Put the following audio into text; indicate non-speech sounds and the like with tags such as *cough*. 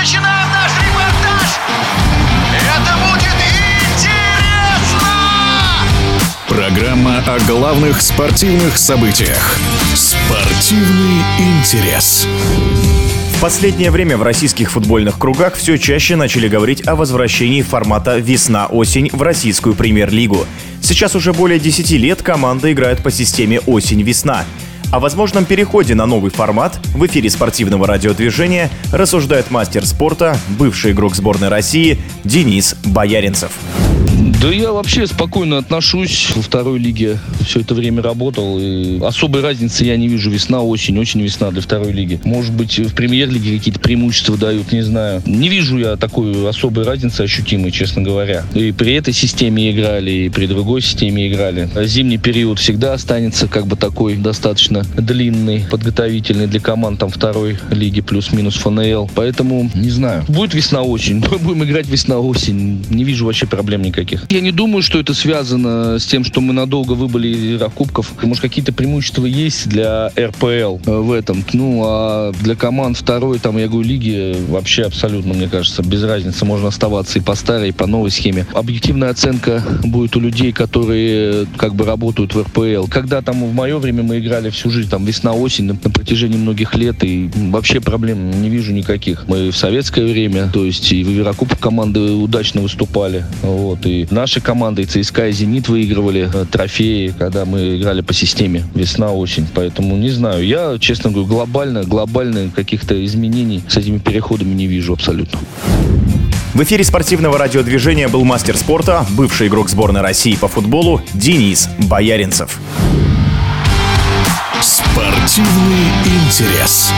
начинаем наш репортаж! Это будет интересно! Программа о главных спортивных событиях. Спортивный интерес. В последнее время в российских футбольных кругах все чаще начали говорить о возвращении формата «Весна-осень» в российскую премьер-лигу. Сейчас уже более 10 лет команда играет по системе «Осень-весна». О возможном переходе на новый формат в эфире спортивного радиодвижения рассуждает мастер спорта, бывший игрок сборной России Денис Бояринцев. Да я вообще спокойно отношусь. Во второй лиге все это время работал. И особой разницы я не вижу. Весна, осень, очень весна для второй лиги. Может быть, в премьер-лиге какие-то преимущества дают, не знаю. Не вижу я такой особой разницы ощутимой, честно говоря. И при этой системе играли, и при другой системе играли. Зимний период всегда останется как бы такой достаточно длинный, подготовительный для команд там второй лиги плюс-минус ФНЛ. Поэтому, не знаю. Будет весна-осень. *laughs* Будем играть весна-осень. Не вижу вообще проблем никаких. Я не думаю, что это связано с тем, что мы надолго выбыли из Кубков. Может, какие-то преимущества есть для РПЛ в этом. Ну, а для команд второй, там, я говорю, лиги вообще абсолютно, мне кажется, без разницы. Можно оставаться и по старой, и по новой схеме. Объективная оценка будет у людей, которые как бы работают в РПЛ. Когда там в мое время мы играли всю жизнь, там весна-осень на, на протяжении многих лет, и вообще проблем не вижу никаких. Мы в советское время, то есть и в Еврокубках команды удачно выступали. Вот, и наши команды, ЦСКА, и Зенит выигрывали э, трофеи, когда мы играли по системе весна-осень. Поэтому не знаю. Я, честно говорю, глобально, глобально каких-то изменений с этими переходами не вижу абсолютно. В эфире спортивного радиодвижения был мастер спорта, бывший игрок сборной России по футболу Денис Бояринцев. Спортивный интерес.